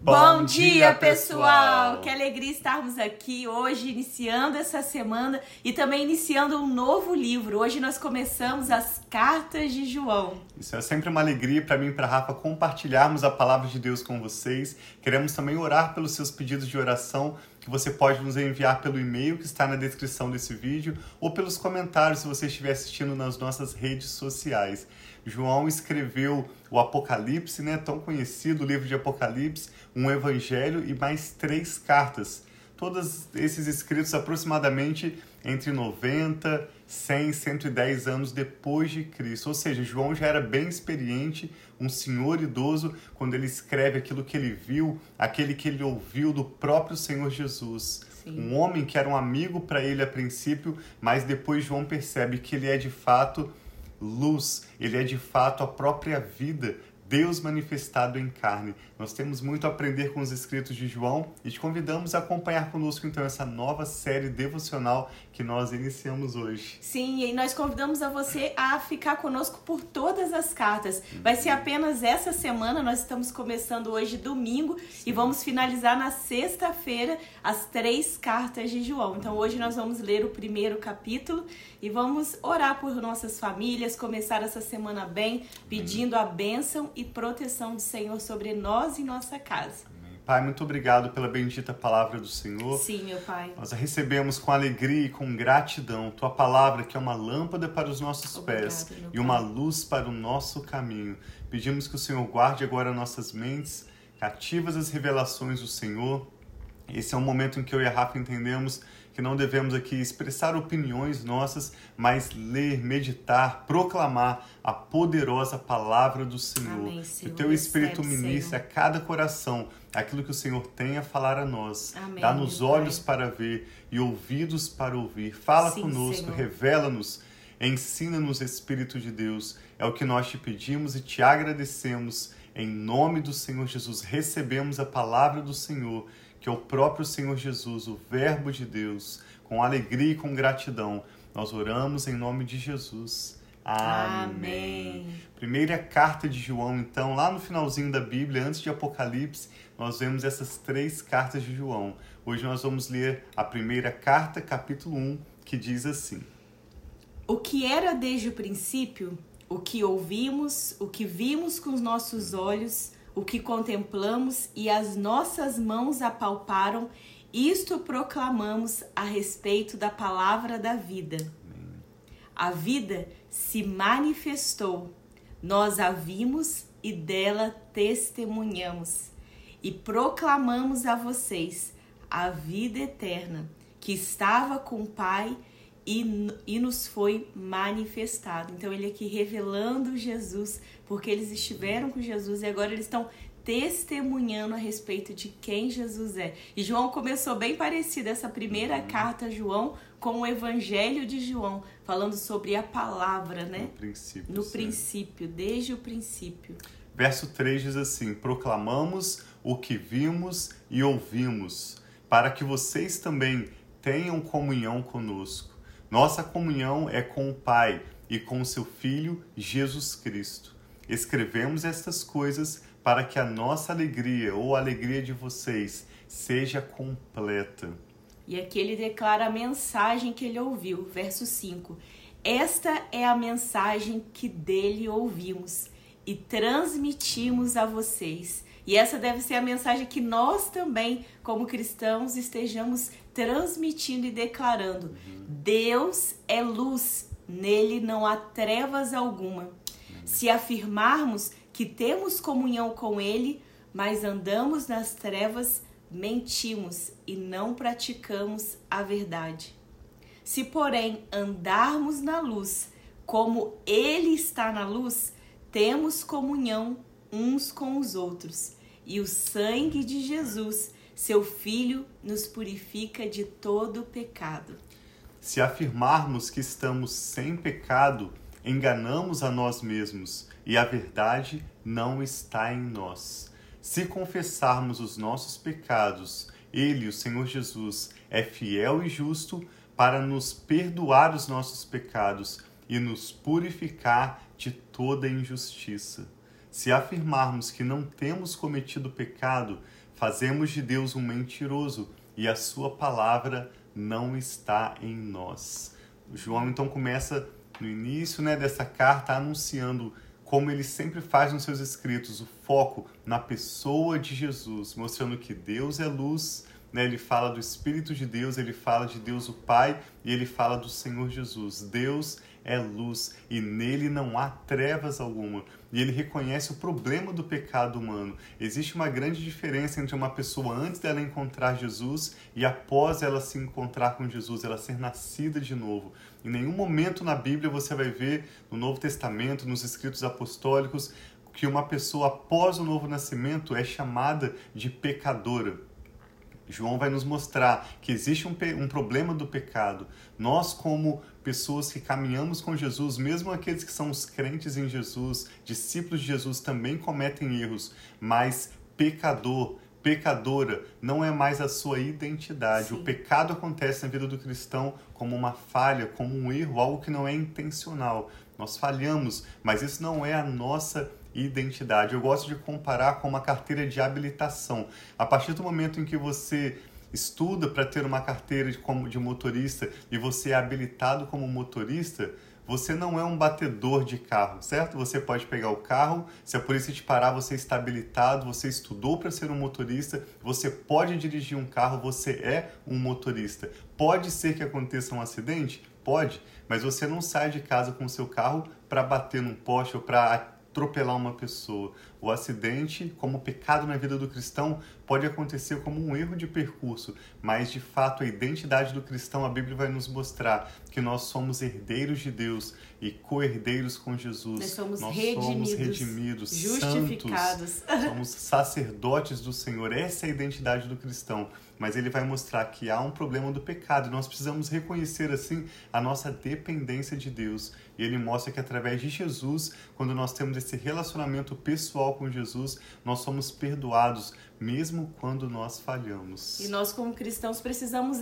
Bom, dia, pessoal! Que alegria estarmos aqui hoje, iniciando essa semana e também iniciando um novo livro. Hoje nós começamos as Cartas de João. Isso é sempre uma alegria para mim e para Rafa compartilharmos a palavra de Deus com vocês. Queremos também orar pelos seus pedidos de oração que você pode nos enviar pelo e-mail que está na descrição desse vídeo ou pelos comentários se você estiver assistindo nas nossas redes sociais. João escreveu o Apocalipse, né, tão conhecido, o livro de Apocalipse, um evangelho e mais três cartas. Todos esses escritos aproximadamente entre 90, 100, 110 anos depois de Cristo. Ou seja, João já era bem experiente, um senhor idoso, quando ele escreve aquilo que ele viu, aquele que ele ouviu do próprio Senhor Jesus. Sim. Um homem que era um amigo para ele a princípio, mas depois João percebe que ele é de fato luz, ele é de fato a própria vida, Deus manifestado em carne. Nós temos muito a aprender com os escritos de João e te convidamos a acompanhar conosco então essa nova série devocional que nós iniciamos hoje. Sim, e nós convidamos a você a ficar conosco por todas as cartas. Vai ser apenas essa semana, nós estamos começando hoje domingo Sim. e vamos finalizar na sexta-feira as três cartas de João. Então hoje nós vamos ler o primeiro capítulo e vamos orar por nossas famílias, começar essa semana bem, pedindo a bênção e proteção do Senhor sobre nós e nossa casa. Pai, muito obrigado pela bendita palavra do Senhor. Sim, meu Pai. Nós a recebemos com alegria e com gratidão. Tua palavra que é uma lâmpada para os nossos Obrigado, pés e uma luz para o nosso caminho. Pedimos que o Senhor guarde agora nossas mentes, cativas as revelações do Senhor. Esse é um momento em que eu e a Rafa entendemos que não devemos aqui expressar opiniões nossas, mas ler, meditar, proclamar a poderosa palavra do Senhor. Amém, Senhor. Que o teu Espírito ministre a cada coração aquilo que o Senhor tem a falar a nós. Dá-nos olhos Pai. para ver e ouvidos para ouvir. Fala Sim, conosco, revela-nos, ensina-nos, Espírito de Deus. É o que nós te pedimos e te agradecemos. Em nome do Senhor Jesus, recebemos a palavra do Senhor que é o próprio Senhor Jesus, o Verbo de Deus, com alegria e com gratidão, nós oramos em nome de Jesus. Amém. Amém. Primeira carta de João, então, lá no finalzinho da Bíblia, antes de Apocalipse, nós vemos essas três cartas de João. Hoje nós vamos ler a primeira carta, capítulo 1, que diz assim: O que era desde o princípio, o que ouvimos, o que vimos com os nossos olhos, o que contemplamos e as nossas mãos apalparam, isto proclamamos a respeito da palavra da vida. A vida se manifestou, nós a vimos e dela testemunhamos, e proclamamos a vocês a vida eterna, que estava com o Pai e, e nos foi manifestado. Então, ele aqui revelando Jesus, porque eles estiveram com Jesus e agora eles estão testemunhando a respeito de quem Jesus é. E João começou bem parecido essa primeira uhum. carta a João com o Evangelho de João, falando sobre a palavra, né? No princípio. No princípio, desde o princípio. Verso 3 diz assim: Proclamamos o que vimos e ouvimos, para que vocês também tenham comunhão conosco. Nossa comunhão é com o Pai e com seu Filho Jesus Cristo. Escrevemos estas coisas para que a nossa alegria ou a alegria de vocês seja completa. E aqui ele declara a mensagem que ele ouviu, verso 5. Esta é a mensagem que dele ouvimos e transmitimos a vocês. E essa deve ser a mensagem que nós também, como cristãos, estejamos transmitindo e declarando. Deus é luz, nele não há trevas alguma. Se afirmarmos que temos comunhão com ele, mas andamos nas trevas, mentimos e não praticamos a verdade. Se, porém, andarmos na luz, como ele está na luz, temos comunhão uns com os outros e o sangue de Jesus, seu Filho, nos purifica de todo pecado. Se afirmarmos que estamos sem pecado, enganamos a nós mesmos e a verdade não está em nós. Se confessarmos os nossos pecados, Ele, o Senhor Jesus, é fiel e justo para nos perdoar os nossos pecados e nos purificar de toda injustiça. Se afirmarmos que não temos cometido pecado, fazemos de Deus um mentiroso e a sua palavra não está em nós. O João então começa no início né, dessa carta anunciando como ele sempre faz nos seus escritos, o foco na pessoa de Jesus, mostrando que Deus é luz, né? ele fala do Espírito de Deus, ele fala de Deus o Pai e ele fala do Senhor Jesus. Deus é luz e nele não há trevas alguma. E ele reconhece o problema do pecado humano. Existe uma grande diferença entre uma pessoa antes dela encontrar Jesus e após ela se encontrar com Jesus, ela ser nascida de novo. Em nenhum momento na Bíblia você vai ver, no Novo Testamento, nos escritos apostólicos, que uma pessoa após o novo nascimento é chamada de pecadora. João vai nos mostrar que existe um, um, problema do pecado. Nós, como pessoas que caminhamos com Jesus, mesmo aqueles que são os crentes em Jesus, discípulos de Jesus, também cometem erros, mas pecador, pecadora não é mais a sua identidade. Sim. O pecado acontece na vida do cristão como uma falha, como um erro, algo que não é intencional. Nós falhamos, mas isso não é a nossa identidade. Eu gosto de comparar com uma carteira de habilitação. A partir do momento em que você estuda para ter uma carteira de, como de motorista e você é habilitado como motorista, você não é um batedor de carro, certo? Você pode pegar o carro, se a polícia te parar, você está habilitado, você estudou para ser um motorista, você pode dirigir um carro, você é um motorista. Pode ser que aconteça um acidente? Pode, mas você não sai de casa com o seu carro para bater num poste ou para atropelar uma pessoa. O acidente, como pecado na vida do cristão, pode acontecer como um erro de percurso, mas de fato a identidade do cristão, a Bíblia vai nos mostrar que nós somos herdeiros de Deus e co-herdeiros com Jesus. Nós somos nós redimidos, somos redimidos justificados. Santos, somos sacerdotes do Senhor. Essa é a identidade do cristão mas ele vai mostrar que há um problema do pecado. Nós precisamos reconhecer assim a nossa dependência de Deus. E ele mostra que através de Jesus, quando nós temos esse relacionamento pessoal com Jesus, nós somos perdoados, mesmo quando nós falhamos. E nós, como cristãos, precisamos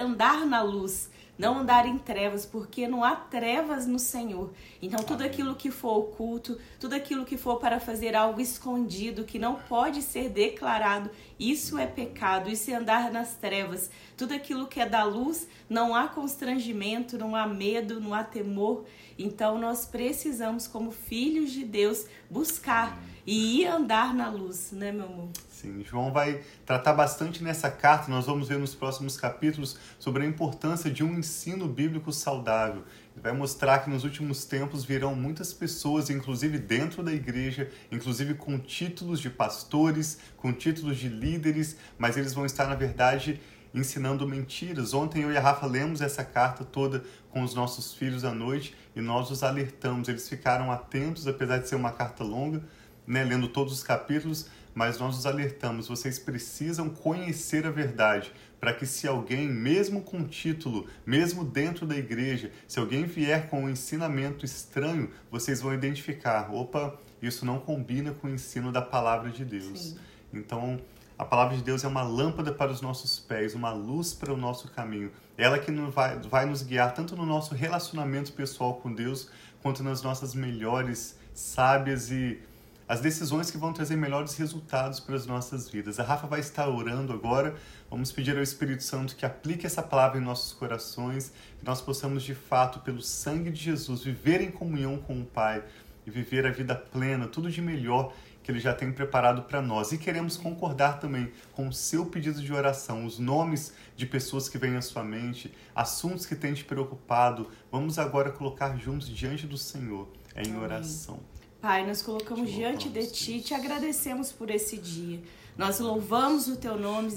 andar na luz não andar em trevas, porque não há trevas no Senhor. Então, tudo Amém. aquilo que for oculto, tudo aquilo que for para fazer algo escondido, que não pode ser declarado, isso é pecado, isso é andar nas trevas. Tudo aquilo que é da luz, não há constrangimento, não há medo, não há temor. Então, nós precisamos, como filhos de Deus, buscar Amém. E andar na luz, né, meu amor? Sim, João vai tratar bastante nessa carta, nós vamos ver nos próximos capítulos sobre a importância de um ensino bíblico saudável. Ele vai mostrar que nos últimos tempos virão muitas pessoas, inclusive dentro da igreja, inclusive com títulos de pastores, com títulos de líderes, mas eles vão estar, na verdade, ensinando mentiras. Ontem eu e a Rafa lemos essa carta toda com os nossos filhos à noite e nós os alertamos. Eles ficaram atentos, apesar de ser uma carta longa, né, lendo todos os capítulos, mas nós os alertamos, vocês precisam conhecer a verdade, para que se alguém, mesmo com título, mesmo dentro da igreja, se alguém vier com um ensinamento estranho, vocês vão identificar, opa, isso não combina com o ensino da palavra de Deus. Sim. Então, a palavra de Deus é uma lâmpada para os nossos pés, uma luz para o nosso caminho. Ela que vai, vai nos guiar tanto no nosso relacionamento pessoal com Deus, quanto nas nossas melhores, sábias e as decisões que vão trazer melhores resultados para as nossas vidas. A Rafa vai estar orando agora. Vamos pedir ao Espírito Santo que aplique essa palavra em nossos corações, que nós possamos de fato, pelo sangue de Jesus, viver em comunhão com o Pai e viver a vida plena, tudo de melhor que Ele já tem preparado para nós. E queremos concordar também com o seu pedido de oração, os nomes de pessoas que vêm à sua mente, assuntos que têm te preocupado. Vamos agora colocar juntos diante do Senhor em oração. Pai, nós colocamos diante de Ti, te agradecemos por esse dia. Nós louvamos o Teu nome,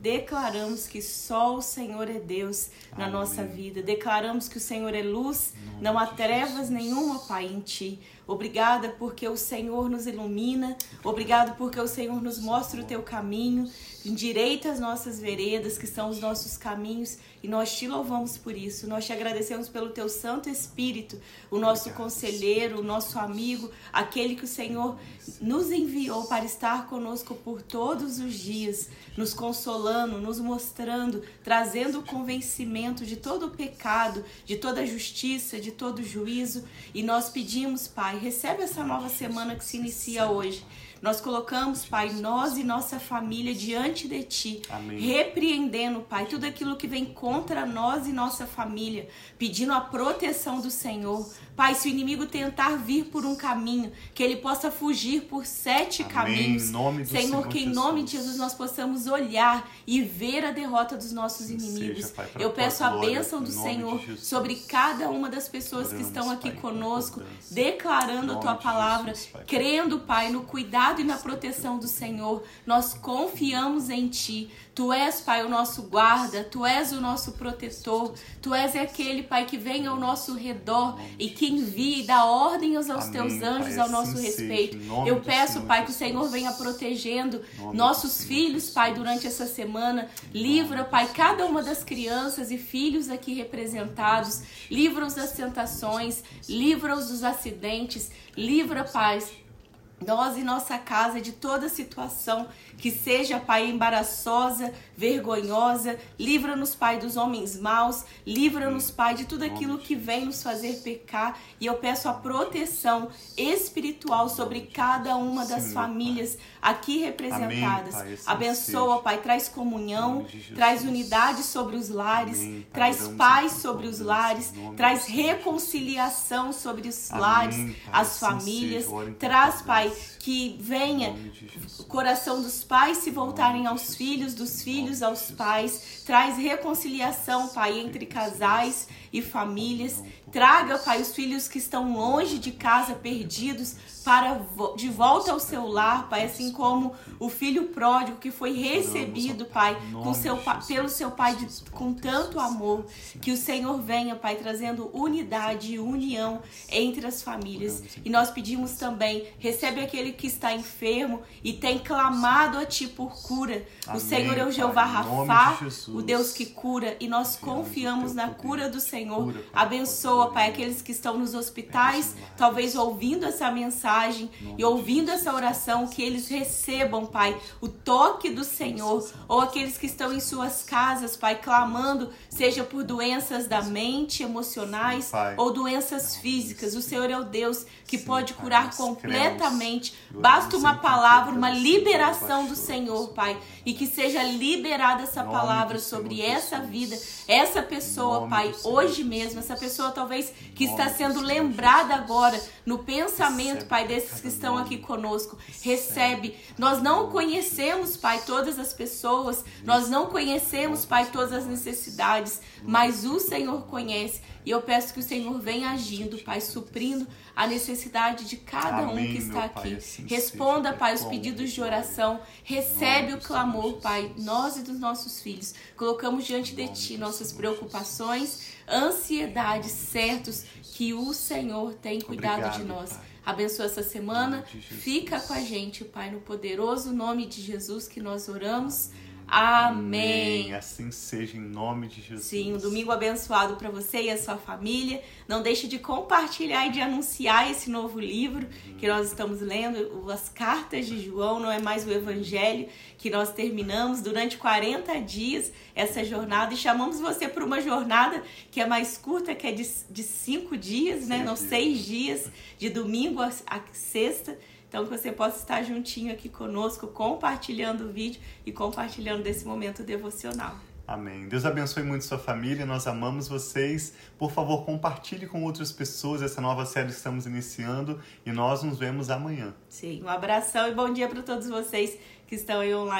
declaramos que só o Senhor é Deus na Amém. nossa vida. Declaramos que o Senhor é luz, não há trevas nenhuma, Pai, em Ti. Obrigada porque o Senhor nos ilumina. Obrigado porque o Senhor nos mostra o Teu caminho. Endireita as nossas veredas, que são os nossos caminhos. E nós te louvamos por isso. Nós te agradecemos pelo teu Santo Espírito, o nosso conselheiro, o nosso amigo, aquele que o Senhor nos enviou para estar conosco por todos os dias, nos consolando, nos mostrando, trazendo o convencimento de todo o pecado, de toda a justiça, de todo o juízo. E nós pedimos, Pai, Recebe essa nova semana que se inicia hoje. Nós colocamos, Pai, nós e nossa família diante de Ti, Amém. repreendendo, Pai, tudo aquilo que vem contra nós e nossa família, pedindo a proteção do Senhor. Pai, se o inimigo tentar vir por um caminho, que ele possa fugir por sete Amém. caminhos. Senhor, Senhor que em nome de Jesus nós possamos olhar e ver a derrota dos nossos inimigos. Seja, pai, Eu peço a bênção do Senhor sobre cada uma das pessoas Oramos, que estão aqui pai, conosco, declarando a tua palavra, Jesus, pai, crendo, Pai, no cuidado e na proteção do Senhor. Nós confiamos em Ti. Tu és, Pai, o nosso guarda, Tu és o nosso protetor, Tu és aquele, Pai, que vem ao nosso redor e que envia e dá ordens aos Teus anjos pai, ao nosso assim respeito. Eu peço, Pai, que o Senhor venha protegendo nossos filhos, Pai, durante essa semana. Livra, Pai, cada uma das crianças e filhos aqui representados. Livra-os das tentações, livra-os dos acidentes. Livra, Pai, nós e nossa casa de toda situação que seja, Pai, embaraçosa, vergonhosa. Livra-nos, Pai, dos homens maus. Livra-nos, Pai, de tudo aquilo que vem nos fazer pecar. E eu peço a proteção espiritual sobre cada uma das famílias aqui representadas. Amém, pai, assim Abençoa, Pai, traz comunhão, traz unidade sobre os lares, Amém, traz paz sobre os lares, traz reconciliação sobre os lares, as assim famílias. Traz, Pai, que venha o coração dos pais se voltarem aos filhos, dos filhos aos pais. Traz reconciliação, Pai, entre casais e famílias. Traga, Pai, os filhos que estão longe de casa, perdidos, para de volta ao seu lar, Pai, assim como o filho pródigo que foi recebido, Pai, com seu, pelo seu Pai de, com tanto amor. Que o Senhor venha, Pai, trazendo unidade e união entre as famílias. E nós pedimos também, recebe aquele que está enfermo e tem clamado a Ti por cura. O Senhor é o Jeová Rafá, o Deus que cura, e nós confiamos na cura do Senhor. Abençoa abençoa, Pai, aqueles que estão nos hospitais, talvez ouvindo essa mensagem e ouvindo essa oração, que eles recebam, Pai, o toque do Senhor, ou aqueles que estão em suas casas, Pai, clamando, seja por doenças da mente, emocionais ou doenças físicas. O Senhor é o Deus que pode curar completamente. Basta uma palavra, uma liberação do Senhor, Pai, e que seja liberada essa palavra sobre essa vida, essa pessoa, Pai, hoje mesmo, essa pessoa talvez talvez que está sendo lembrada agora no pensamento, Pai, desses que estão aqui conosco. Recebe. Nós não conhecemos, Pai, todas as pessoas, nós não conhecemos, Pai, todas as necessidades, mas o Senhor conhece. E eu peço que o Senhor venha agindo, Pai, suprindo a necessidade de cada Amém, um que está aqui. Assim Responda, seja, Pai, os pedidos de oração. Recebe o clamor, Pai, nós e dos nossos filhos. Colocamos diante de Ti nossas preocupações, ansiedades, certos que o Senhor tem cuidado Obrigado, de nós. Pai. Abençoa essa semana. Fica com a gente, Pai, no poderoso nome de Jesus que nós oramos. Amém. Amém. Assim seja em nome de Jesus. Sim, um domingo abençoado para você e a sua família. Não deixe de compartilhar e de anunciar esse novo livro que nós estamos lendo, as cartas de João, não é mais o evangelho que nós terminamos durante 40 dias essa jornada e chamamos você para uma jornada que é mais curta, que é de, de cinco dias, né? Não seis dias, de domingo a, a sexta. Então, que você possa estar juntinho aqui conosco, compartilhando o vídeo e compartilhando desse momento devocional. Amém. Deus abençoe muito sua família, nós amamos vocês. Por favor, compartilhe com outras pessoas essa nova série que estamos iniciando e nós nos vemos amanhã. Sim, um abração e bom dia para todos vocês que estão aí online.